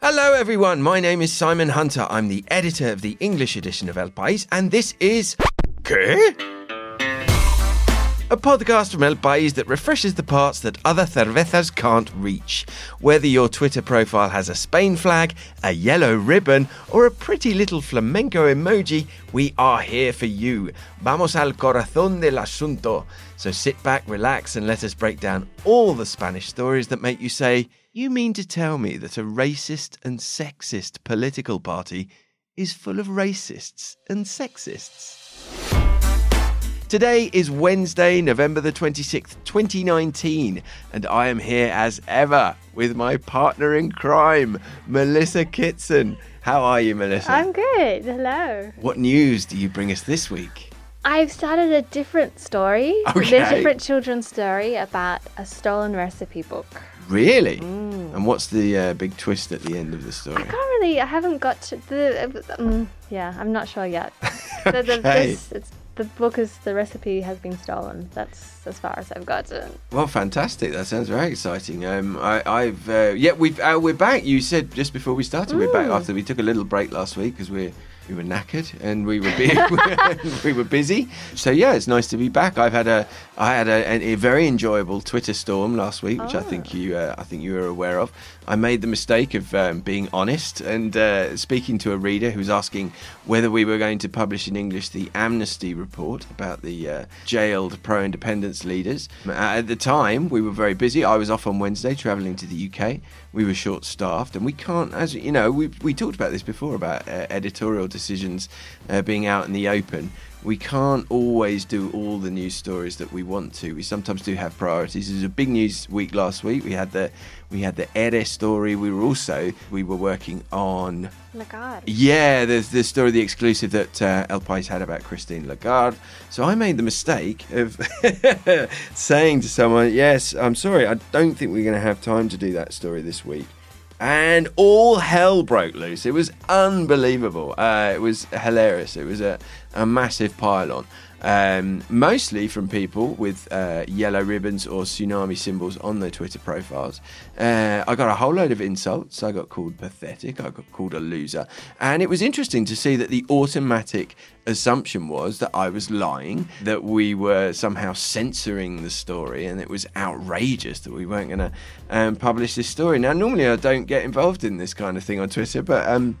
Hello, everyone. My name is Simon Hunter. I'm the editor of the English edition of El País, and this is. ¿Qué? A podcast from El País that refreshes the parts that other cervezas can't reach. Whether your Twitter profile has a Spain flag, a yellow ribbon, or a pretty little flamenco emoji, we are here for you. Vamos al corazón del asunto. So sit back, relax, and let us break down all the Spanish stories that make you say, You mean to tell me that a racist and sexist political party is full of racists and sexists? Today is Wednesday, November the 26th, 2019, and I am here as ever with my partner in crime, Melissa Kitson. How are you, Melissa? I'm good. Hello. What news do you bring us this week? I've started a different story. Okay. A different children's story about a stolen recipe book. Really? And what's the uh, big twist at the end of the story? I can't really. I haven't got to the. Um, yeah, I'm not sure yet. The, the, Okay. this, it's, the book is the recipe has been stolen. That's as far as I've gotten. Well, fantastic. That sounds very exciting. Um, I, I've uh, yeah, we've uh, we're back. You said just before we started we're back after we took a little break last week because we we were knackered and we were we were busy. So yeah, it's nice to be back. I've had a I had a, a, very enjoyable Twitter storm last week, which I think you uh, I think you were aware of. I made the mistake of um, being honest and uh, speaking to a reader who was asking whether we were going to publish in English the Amnesty report about the uh, jailed pro-independence leaders. At the time, we were very busy. I was off on Wednesday travelling to the UK. We were short-staffed, and we can't, as you know, we we talked about this before about uh, editorial decisions uh, being out in the open we can't always do all the news stories that we want to. We sometimes do have priorities. It was a big news week last week. We had the we had the Ere story. We were also we were working on Lagarde. yeah, there's the story, the exclusive that uh, El Pais had about Christine Lagarde. So I made the mistake of saying to someone, "Yes, I'm sorry, I don't think we're going to have time to do that story this week." And all hell broke loose. It was unbelievable. Uh, it was hilarious. It was a, a massive pile-on. Um, mostly from people with uh, yellow ribbons or tsunami symbols on their Twitter profiles. Uh, I got a whole load of insults. I got called pathetic. I got called a loser. And it was interesting to see that the automatic assumption was that I was lying, that we were somehow censoring the story, and it was outrageous that we weren't going to um, publish this story. Now, normally I don't get involved in this kind of thing on Twitter, but. Um,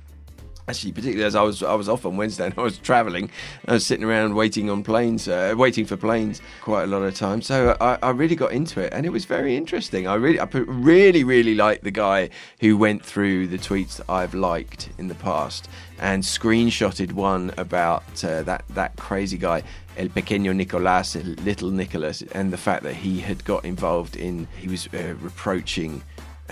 Actually, particularly as I was I was off on Wednesday and I was travelling, I was sitting around waiting on planes, uh, waiting for planes quite a lot of time. So I, I really got into it, and it was very interesting. I really, I really, really like the guy who went through the tweets that I've liked in the past and screenshotted one about uh, that that crazy guy. El Pequeño Nicolás, Little Nicholas, and the fact that he had got involved in, he was uh, reproaching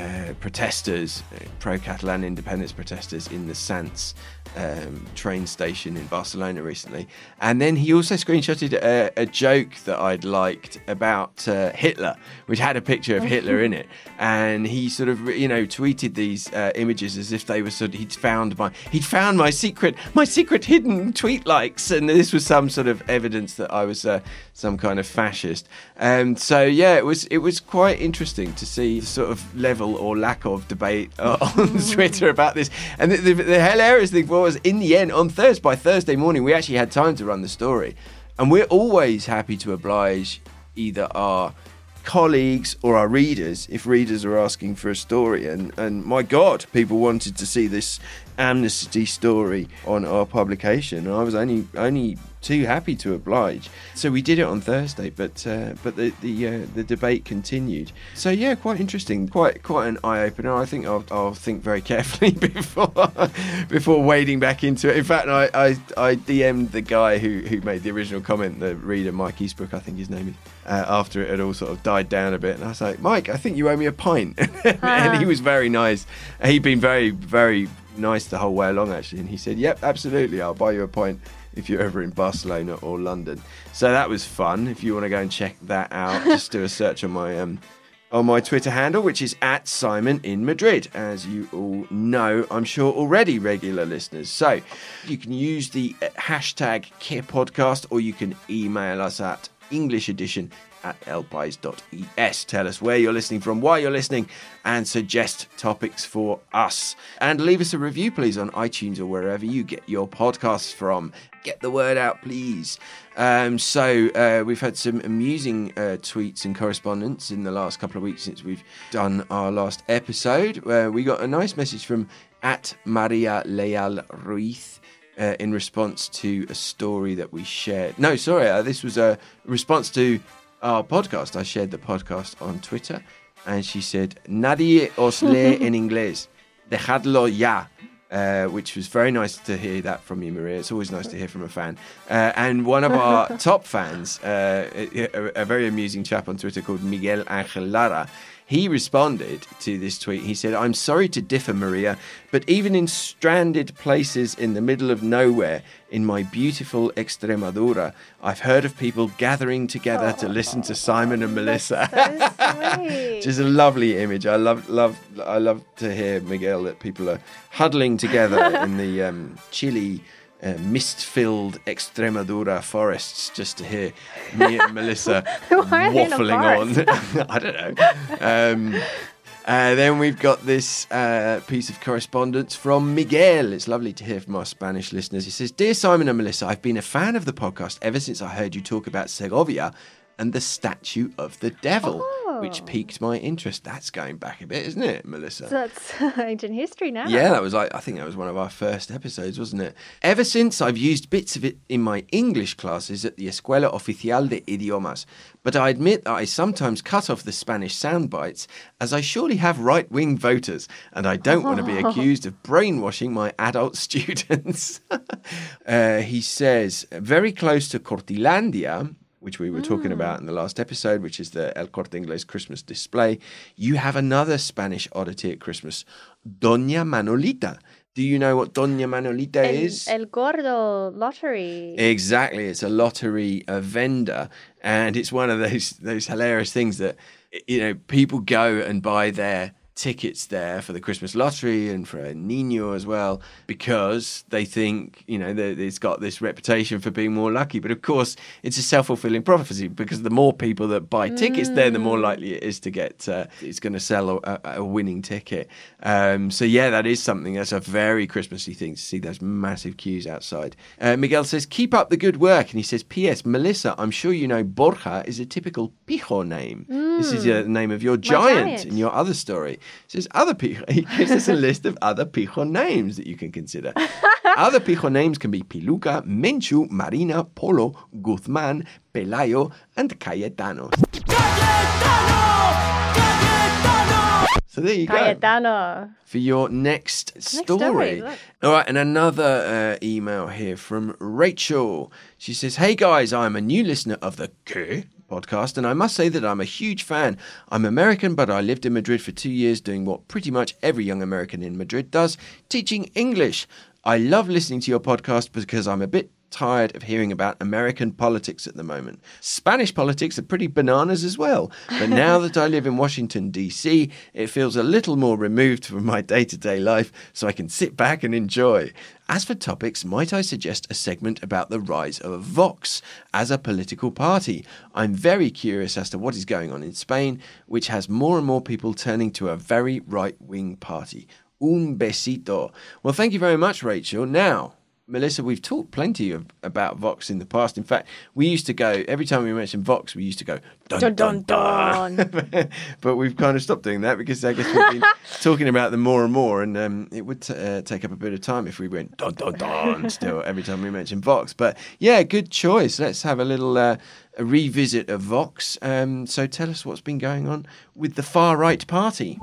uh, protesters, uh, pro-Catalan independence protesters in the Sants um, train station in Barcelona recently. And then he also screenshotted a, a joke that I'd liked about uh, Hitler, which had a picture of Hitler in it. And he sort of, you know, tweeted these uh, images as if they were sort of, he'd found my, he'd found my secret, my secret hidden tweet likes. And this was some sort of evidence that I was uh, some kind of fascist. And so yeah, it was, it was quite interesting to see the sort of level or lack of debate uh, on Twitter about this. And the, the, the hilarious thing was, in the end, on Thursday, by Thursday morning, we actually had time to run the story. And we're always happy to oblige either our colleagues or our readers if readers are asking for a story. And, and my God, people wanted to see this amnesty story on our publication. And I was only only too happy to oblige. So we did it on Thursday, but uh, but the the uh, the debate continued. So yeah, quite interesting, quite quite an eye opener. I think I'll, I'll think very carefully before before wading back into it. In fact, I I, I DM'd the guy who who made the original comment, the reader Mike Eastbrook, I think his name is. Uh, after it had all sort of died down a bit, and I was like, Mike, I think you owe me a pint, and he was very nice. He'd been very very nice the whole way along actually, and he said, "Yep, absolutely, I'll buy you a pint." if you're ever in Barcelona or London. So that was fun. If you want to go and check that out, just do a search on my um, on my Twitter handle, which is at Simon in Madrid, as you all know, I'm sure already regular listeners. So you can use the uh, hashtag Qué Podcast, or you can email us at English edition at elpais.es. Tell us where you're listening from, why you're listening, and suggest topics for us. And leave us a review, please, on iTunes or wherever you get your podcasts from. Get the word out, please. Um, so, uh, we've had some amusing uh, tweets and correspondence in the last couple of weeks since we've done our last episode. Uh, we got a nice message from at Maria Leal Ruiz uh, in response to a story that we shared. No, sorry, uh, this was a response to our podcast. I shared the podcast on Twitter, and she said, Nadie os lee en inglés. Dejadlo ya. Uh, which was very nice to hear that from you, Maria. It's always nice to hear from a fan. Uh, and one of our top fans, uh, a, a, very amusing chap on Twitter called Miguel Angel Lara, he responded to this tweet. He said, I'm sorry to differ, Maria, but even in stranded places in the middle of nowhere in my beautiful Extremadura, I've heard of people gathering together to listen to Simon and Melissa. So Which is a lovely image. I love, love, I love to hear Miguel that people are huddling together in the um, chilly uh, mist-filled Extremadura forests just to hear me and Melissa Why are they in a waffling on. I don't know. Um, uh, then we've got this uh, piece of correspondence from Miguel. It's lovely to hear from our Spanish listeners. He says, "Dear Simon and Melissa, I've been a fan of the podcast ever since I heard you talk about Segovia." And the statue of the devil, which Oh. piqued my interest. That's going back a bit, isn't it, Melissa? So that's ancient history now. Yeah, that was like I think that was one of our first episodes, wasn't it? Ever since I've used bits of it in my English classes at the Escuela Oficial de Idiomas, but I admit that I sometimes cut off the Spanish sound bites as I surely have right-wing voters and I don't want to be accused of brainwashing my adult students. uh, he says very close to Cortilandia, which we were talking about hmm. in the last episode, which is the El Corte Inglés Christmas display, you have another Spanish oddity at Christmas, Doña Manolita. Do you know what Doña Manolita El, is? El Gordo lottery. Exactly, it's a lottery a vendor, and it's one of those those hilarious things that you know people go and buy their tickets there for the Christmas lottery and for a Nino as well because they think you know that it's got this reputation for being more lucky. But of course, it's a self fulfilling prophecy because the more people that buy tickets there, the more likely it is to get uh, it's going to sell a, a winning ticket. Um, so yeah, that is something that's a very Christmassy thing to see those massive queues outside. Uh, Miguel says, "Keep up the good work," and he says, "P.S. Melissa, I'm sure you know Borja is a typical pijo name. This is the name of your giant, giant. in your other story." He says other pijo. He gives us a list of other pijo names that you can consider. other pijo names can be Piluca, Menchu, Marina, Polo, Guzman, Pelayo, and Cayetano. So there you go Cayetano. for your next story. story. All right, and another uh, email here from Rachel. She says, Hey guys, I'm a new listener of the Que podcast, and I must say that I'm a huge fan. I'm American, but I lived in Madrid for two years doing what pretty much every young American in Madrid does teaching English. I love listening to your podcast because I'm a bit tired of hearing about American politics at the moment. Spanish politics are pretty bananas as well. But now that I live in Washington, D.C., it feels a little more removed from my day to day life, so I can sit back and enjoy. As for topics, might I suggest a segment about the rise of Vox as a political party? I'm very curious as to what is going on in Spain, which has more and more people turning to a very right wing party. Un besito. Well, thank you very much, Rachel. Now, Melissa, we've talked plenty of, about Vox in the past. In fact, we used to go every time we mentioned Vox, we used to go dun dun Dun, dun. dun, but we've kind of stopped doing that because I guess we've been talking about them more and more, and um, it would t- uh, take up a bit of time if we went dun dun dun still every time we mentioned Vox. But yeah, good choice. Let's have a little uh, a revisit of Vox. Um, so tell us what's been going on with the far right party.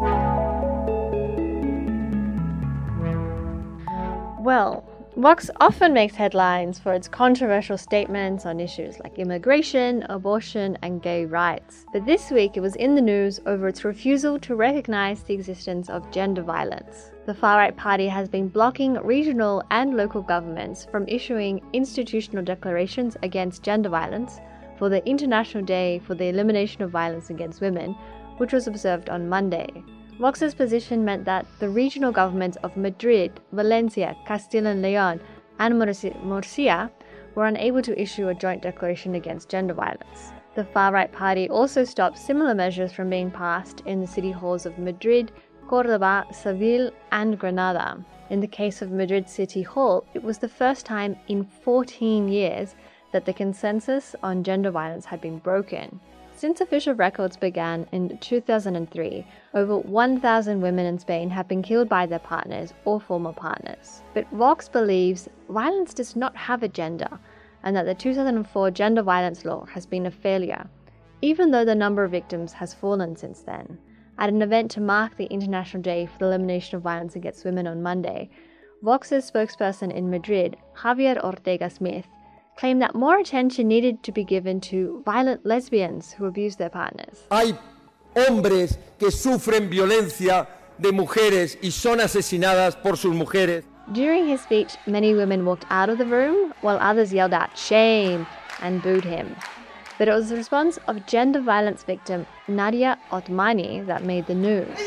Well, Vox often makes headlines for its controversial statements on issues like immigration, abortion, and gay rights. But this week it was in the news over its refusal to recognize the existence of gender violence. The far right party has been blocking regional and local governments from issuing institutional declarations against gender violence for the International Day for the Elimination of Violence Against Women, which was observed on Monday. Vox's position meant that the regional governments of Madrid, Valencia, Castile and Leon, and Murcia were unable to issue a joint declaration against gender violence. The far right party also stopped similar measures from being passed in the city halls of Madrid, Cordoba, Seville, and Granada. In the case of Madrid City Hall, it was the first time in 14 years that the consensus on gender violence had been broken. Since official records began in 2003, over 1,000 women in Spain have been killed by their partners or former partners. But Vox believes violence does not have a gender and that the 2004 gender violence law has been a failure, even though the number of victims has fallen since then. At an event to mark the International Day for the Elimination of Violence Against Women on Monday, Vox's spokesperson in Madrid, Javier Ortega Smith, claimed that more attention needed to be given to violent lesbians who abuse their partners. Hay hombres que sufren violencia de mujeres y son asesinadas por sus mujeres. During his speech, many women walked out of the room while others yelled out shame and booed him. But it was the response of gender violence victim Nadia Otmani that made the news.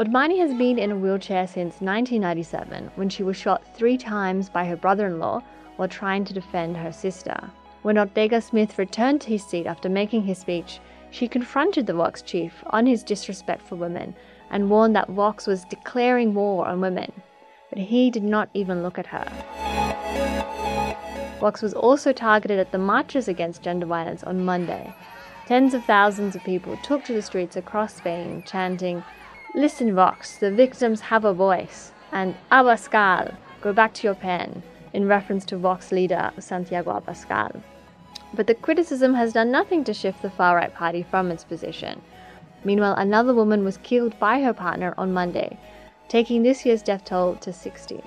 Otmani has been in a wheelchair since 1997 when she was shot three times by her brother in law while trying to defend her sister. When Ortega Smith returned to his seat after making his speech, she confronted the Vox chief on his disrespect for women and warned that Vox was declaring war on women. But he did not even look at her. Vox was also targeted at the marches against gender violence on Monday. Tens of thousands of people took to the streets across Spain chanting, Listen, Vox, the victims have a voice, and Abascal, go back to your pen, in reference to Vox leader Santiago Abascal. But the criticism has done nothing to shift the far right party from its position. Meanwhile, another woman was killed by her partner on Monday, taking this year's death toll to 60.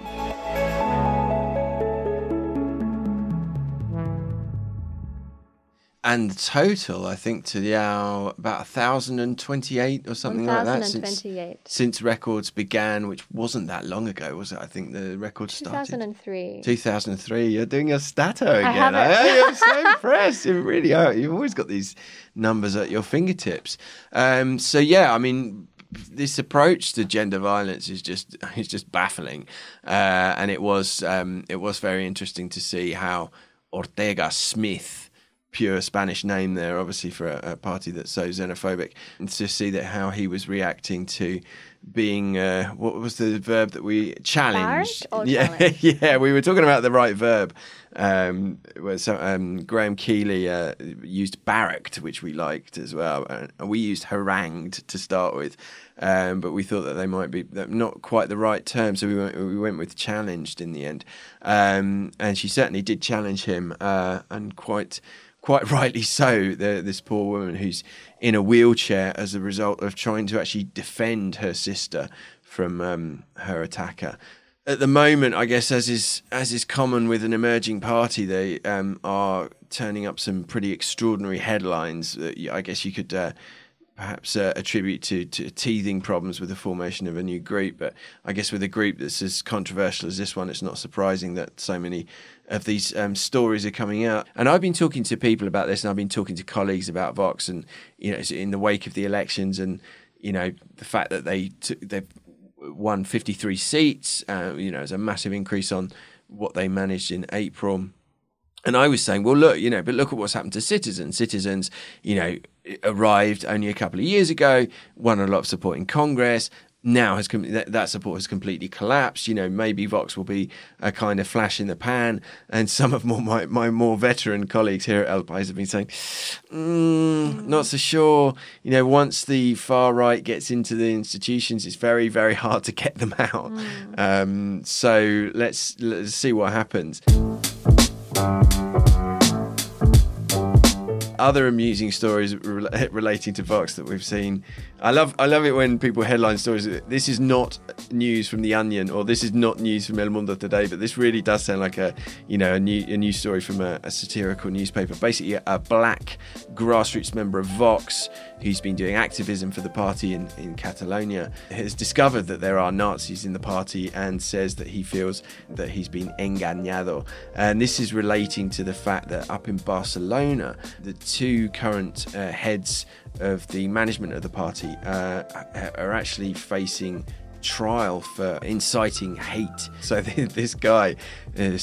And total, I think, to now about 1,028 or something like that since, since records began, which wasn't that long ago, was it? I think the records started. 2003. 2003. You're doing your stato again. I have I, am so impressed. You really are. You've always got these numbers at your fingertips. Um, so, yeah, I mean, this approach to gender violence is just is just baffling, uh, and it was um, it was very interesting to see how Ortega Smith pure Spanish name there, obviously for a, a, party that's so xenophobic, and to see that how he was reacting to being uh, what was the verb that we challenged? yeah, challenge? yeah, we were talking about the right verb. Um, where so, um, Graham Keeley uh, used barracked, which we liked as well, and we used harangued to start with. Um, but we thought that they might be not quite the right term, so we went, we went with challenged in the end. Um, and she certainly did challenge him, uh, and quite quite rightly so, the, this poor woman who's in a wheelchair as a result of trying to actually defend her sister from um, her attacker. At the moment, I guess, as is as is common with an emerging party, they um, are turning up some pretty extraordinary headlines. That I guess you could uh, perhaps uh, attribute to, to teething problems with the formation of a new group. But I guess with a group that's as controversial as this one, it's not surprising that so many of these um, stories are coming out. And I've been talking to people about this, and I've been talking to colleagues about Vox, and you know, in the wake of the elections, and you know, the fact that they t- they've won 53 seats, uh, you know, it's a massive increase on what they managed in April. And I was saying, well, look, you know, but look at what's happened to citizens. Citizens, you know, arrived only a couple of years ago, won a lot of support in Congress. Now has com- that, that support has completely collapsed. You know, maybe Vox will be a kind of flash in the pan, and some of more, my, my more veteran colleagues here at El País have been saying, mm, not so sure. You know, once the far right gets into the institutions, it's very, very hard to get them out. Mm. Um, so let's let's see what happens other amusing stories re- relating to Vox that we've seen. I love I love it when people headline stories. This is not news from the Onion or this is not news from El Mundo today, but this really does sound like a you know a new a news story from a, a satirical newspaper. Basically, a black grassroots member of Vox who's been doing activism for the party in, in Catalonia has discovered that there are Nazis in the party and says that he feels that he's been engañado. And this is relating to the fact that up in Barcelona, the two current uh, heads of the management of the party uh, are actually facing trial for inciting hate. So this guy, uh,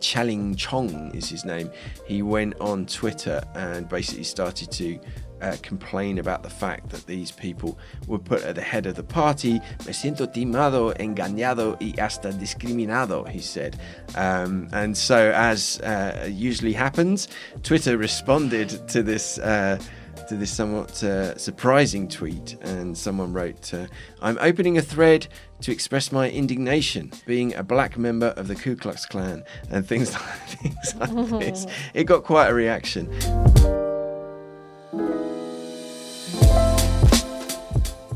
Chaling Chong is his name, he went on Twitter and basically started to uh, complain about the fact that these people were put at the head of the party. Me siento timado, engañado y hasta discriminado, he said. Um, and so, as uh, usually happens, Twitter responded to this. Uh, to this somewhat uh, surprising tweet, and someone wrote, uh, I'm opening a thread to express my indignation being a black member of the Ku Klux Klan, and things like, things like this. It got quite a reaction.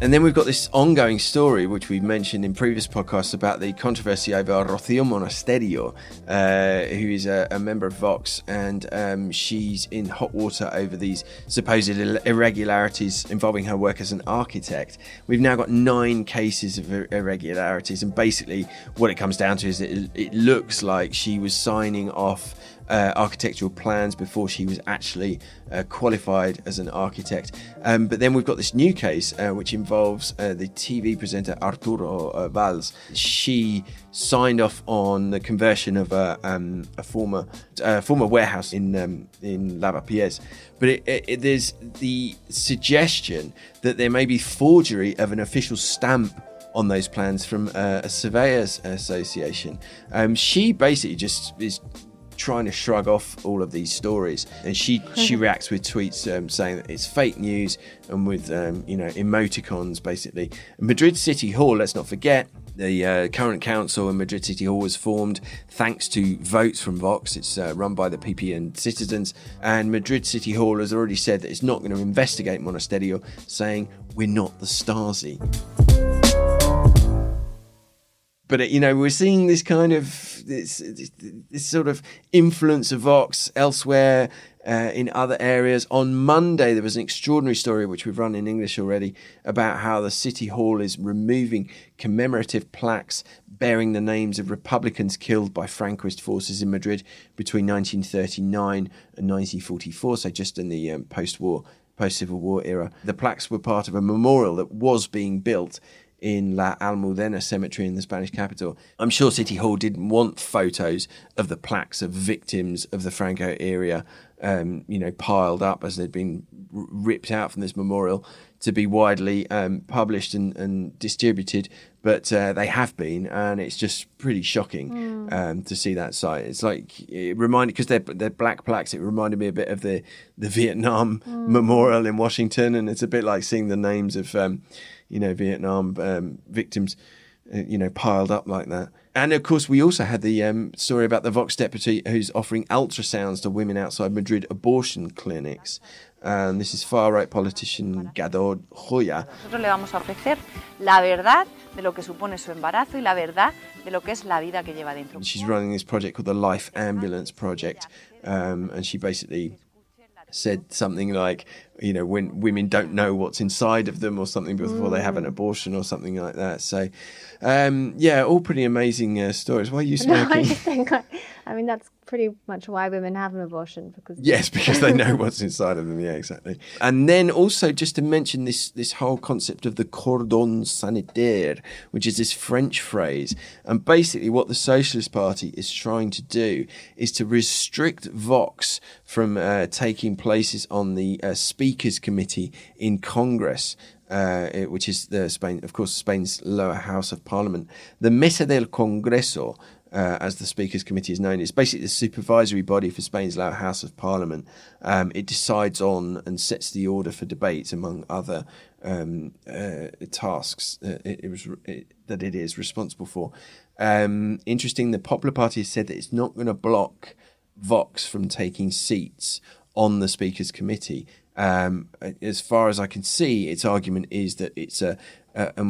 And then we've got this ongoing story, which we've mentioned in previous podcasts, about the controversy over Rocío Monasterio, uh, who is a, a, member of Vox, and um, she's in hot water over these supposed irregularities involving her work as an architect. We've now got nine cases of irregularities, and basically what it comes down to is it, it looks like she was signing off uh, architectural plans before she was actually uh, qualified as an architect. Um, but then we've got this new case uh, which involves uh, the TV presenter Arturo uh, Valls. She signed off on the conversion of a, um, a former former warehouse in um, in Lavapiés. But it, it, it, there's the suggestion that there may be forgery of an official stamp on those plans from uh, a surveyors association. Um, she basically just is trying to shrug off all of these stories, and she she reacts with tweets um, saying that it's fake news and with um, you know emoticons basically. Madrid City Hall, let's not forget, the uh, current council in Madrid City Hall was formed thanks to votes from Vox. It's uh, run by the PP and citizens. And Madrid City Hall has already said that it's not going to investigate Monasterio, saying, We're not the Stasi but you know we're seeing this kind of this, this, this sort of influence of Vox elsewhere uh, in other areas. On Monday, there was an extraordinary story which we've run in English already about how the city hall is removing commemorative plaques bearing the names of Republicans killed by Francoist forces in Madrid between 1939 and 1944. So just in the um, post-war. Post Civil War era. The plaques were part of a memorial that was being built in La Almudena Cemetery in the Spanish capital. I'm sure City Hall didn't want photos of the plaques of victims of the Franco era, um, you know, piled up as they'd been r- ripped out from this memorial to be widely um, published and, and, distributed. But uh, they have been, and it's just pretty shocking mm. um, to see that site. It's like it reminded because they're they're black plaques. It reminded me a bit of the the Vietnam mm. Memorial in Washington, and it's a bit like seeing the names of um, you know, Vietnam um, victims, uh, you know, piled up like that. And of course, we also had the um, story about the Vox deputy who's offering ultrasounds to women outside Madrid abortion clinics. And this is far right politician Gador Joya. Nosotros le vamos a ofrecer la verdad de lo que supone su embarazo y la verdad de lo que es la vida que lleva dentro. She's running this project called the Life Ambulance Project, um, and she basically said something like, you know, when women don't know what's inside of them or something before mm. they have an mm. abortion or something like that. So, um, yeah, all pretty amazing uh, stories. Why are you smoking? No, I just think, I mean, that's pretty much why women have an abortion because yes, because they know what's inside of them. Yeah, exactly. And then also just to mention this this whole concept of the cordon sanitaire, which is this French phrase, and basically what the Socialist Party is trying to do is to restrict Vox from uh, taking places on the uh, Speakers Committee in Congress. Uh, which is the Spain, of course, Spain's lower house of parliament. The Mesa del Congreso uh, as the Speakers Committee is known. It's basically the supervisory body for Spain's lower house of parliament. Um, it decides on and sets the order for debates, among other um, uh, tasks uh, it, it, was it, that it is responsible for. Um, interesting, the Popular Party has said that it's not going to block Vox from taking seats on the Speakers Committee. Um, as far as I can see, its argument is that it's a, a, a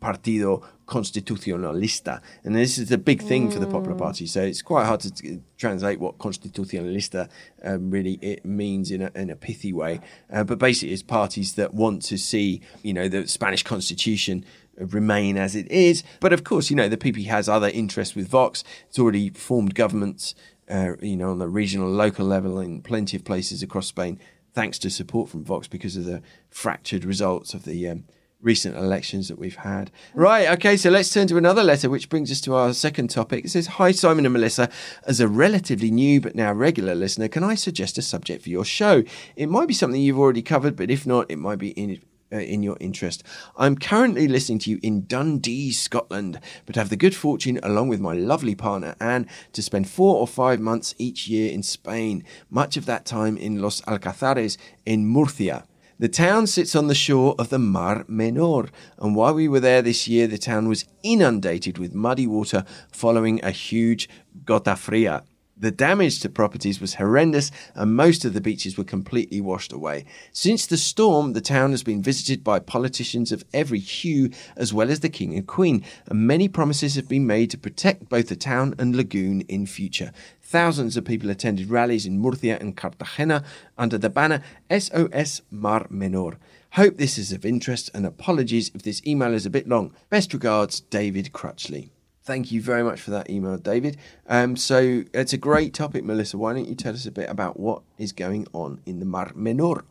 partido constitucionalista, and this is a big thing mm. for the Popular mm. Party. So it's quite hard to t- translate what constitucionalista um, really it means in a, in a pithy way. Uh, but basically, it's parties that want to see, you know, the Spanish Constitution remain as it is. But of course, you know, the PP has other interests with Vox. It's already formed governments, uh, you know, on the regional, local level in plenty of places across Spain, thanks to support from Vox because of the fractured results of the um, recent elections that we've had. Right, okay, so let's turn to another letter, which brings us to our second topic. It says, Hi, Simon and Melissa. As a relatively new but now regular listener, can I suggest a subject for your show? It might be something you've already covered, but if not, it might be in uh, in your interest. I'm currently listening to you in Dundee, Scotland, but have the good fortune, along with my lovely partner Anne, to spend four or five months each year in Spain, much of that time in Los Alcazares in Murcia. The town sits on the shore of the Mar Menor, and while we were there this year, the town was inundated with muddy water following a huge gota fria. The damage to properties was horrendous and most of the beaches were completely washed away. Since the storm, the town has been visited by politicians of every hue as well as the king and queen, and many promises have been made to protect both the town and lagoon in future. Thousands of people attended rallies in Murcia and Cartagena under the banner SOS Mar Menor. Hope this is of interest and apologies if this email is a bit long. Best regards, David Crutchley. Thank you very much for that email, David. Um, so it's a great topic, Melissa. Why don't you tell us a bit about what is going on in the Mar Menor?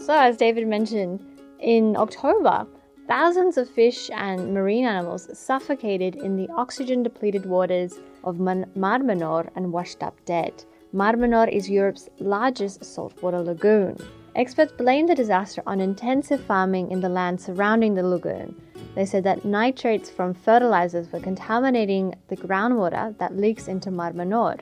So, as David mentioned, in October, thousands of fish and marine animals suffocated in the oxygen depleted waters of Mar Menor and washed up dead. Mar Menor is Europe's largest saltwater lagoon. Experts blame the disaster on intensive farming in the land surrounding the lagoon. They said that nitrates from fertilizers were contaminating the groundwater that leaks into Mar Menor.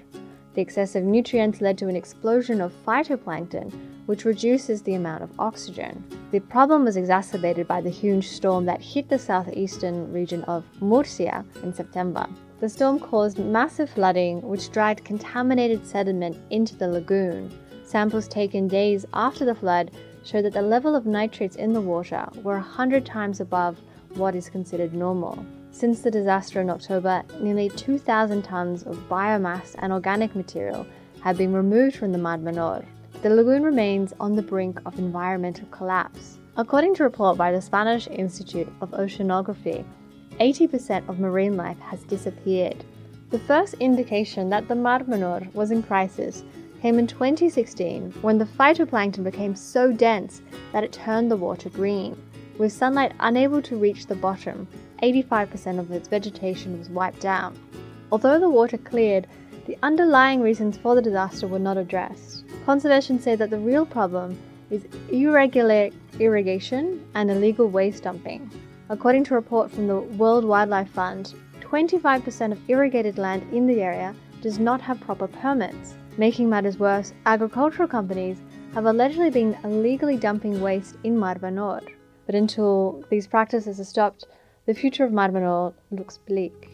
The excessive nutrients led to an explosion of phytoplankton, which reduces the amount of oxygen. The problem was exacerbated by the huge storm that hit the southeastern region of Murcia in September. The storm caused massive flooding, which dragged contaminated sediment into the lagoon. Samples taken days after the flood show that the level of nitrates in the water were 100 times above what is considered normal. Since the disaster in October, nearly 2,000 tons of biomass and organic material have been removed from the Mar Menor. The lagoon remains on the brink of environmental collapse. According to a report by the Spanish Institute of Oceanography, 80% of marine life has disappeared. The first indication that the Mar Menor was in crisis came in 2016 when the phytoplankton became so dense that it turned the water green. With sunlight unable to reach the bottom, 85% of its vegetation was wiped out. Although the water cleared, the underlying reasons for the disaster were not addressed. Conservation say that the real problem is irregular irrigation and illegal waste dumping. According to a report from the World Wildlife Fund, 25% of irrigated land in the area does not have proper permits. Making matters worse, agricultural companies have allegedly been illegally dumping waste in Mar Menor. But until these practices are stopped, the future of Mar Menor looks bleak.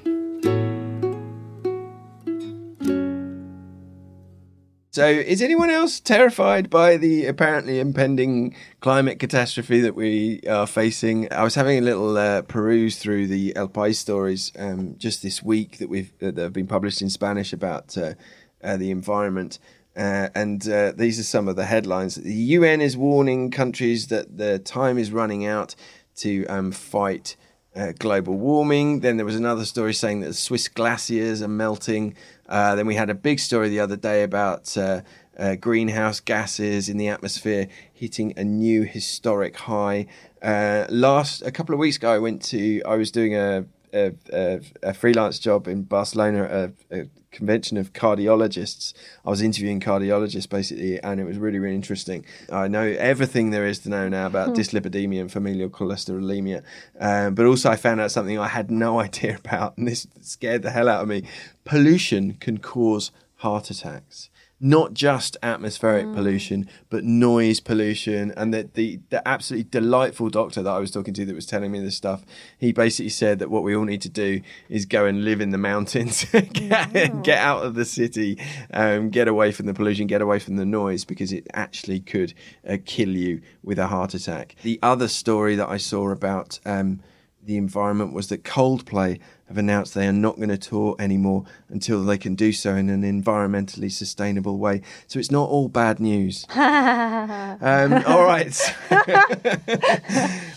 So, is anyone else terrified by the apparently impending climate catastrophe that we are facing? I was having a little uh, peruse through the El País stories um, just this week that we've that have been published in Spanish about uh, uh, the environment. Uh, and uh, these are some of the headlines. The UN is warning countries that the time is running out to um, fight uh, global warming. Then there was another story saying that Swiss glaciers are melting. Uh, then we had a big story the other day about uh, uh greenhouse gases in the atmosphere hitting a new historic high. Last a couple of weeks ago, I went to I was doing a a, a, a freelance job in Barcelona, a, a, convention of cardiologists. I was interviewing cardiologists basically, and it was really, really interesting. I know everything there is to know now about hmm. dyslipidemia and familial cholesterolemia, um, but also I found out something I had no idea about, and this scared the hell out of me. Pollution can cause heart attacks not just atmospheric mm. pollution, but noise pollution. And the, the, the absolutely delightful doctor that I was talking to that was telling me this stuff, he basically said that what we all need to do is go and live in the mountains, get, get, out of the city, um, get away from the pollution, get away from the noise, because it actually could uh, kill you with a heart attack. The other story that I saw about um, the environment was that Coldplay have announced they are not going to tour anymore until they can do so in an environmentally sustainable way. So it's not all bad news. um, all right.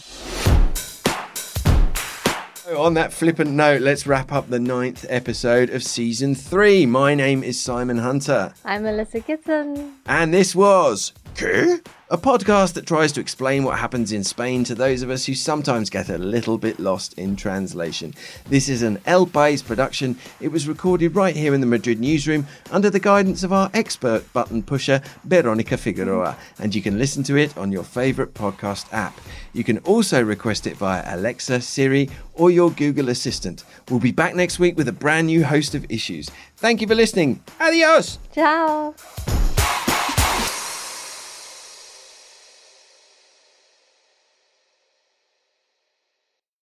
On that flippant note, let's wrap up the ninth episode of season three. My name is Simon Hunter. I'm Melissa Kitson. And this was ¿Qué? A podcast that tries to explain what happens in Spain to those of us who sometimes get a little bit lost in translation. This is an El País production. It was recorded right here in the Madrid newsroom under the guidance of our expert button pusher, Veronica Figueroa, and you can listen to it on your favourite podcast app. You can also request it via Alexa, Siri, or your Google Assistant. We'll be back next week with a brand new host of issues. Thank you for listening. Adios! Ciao!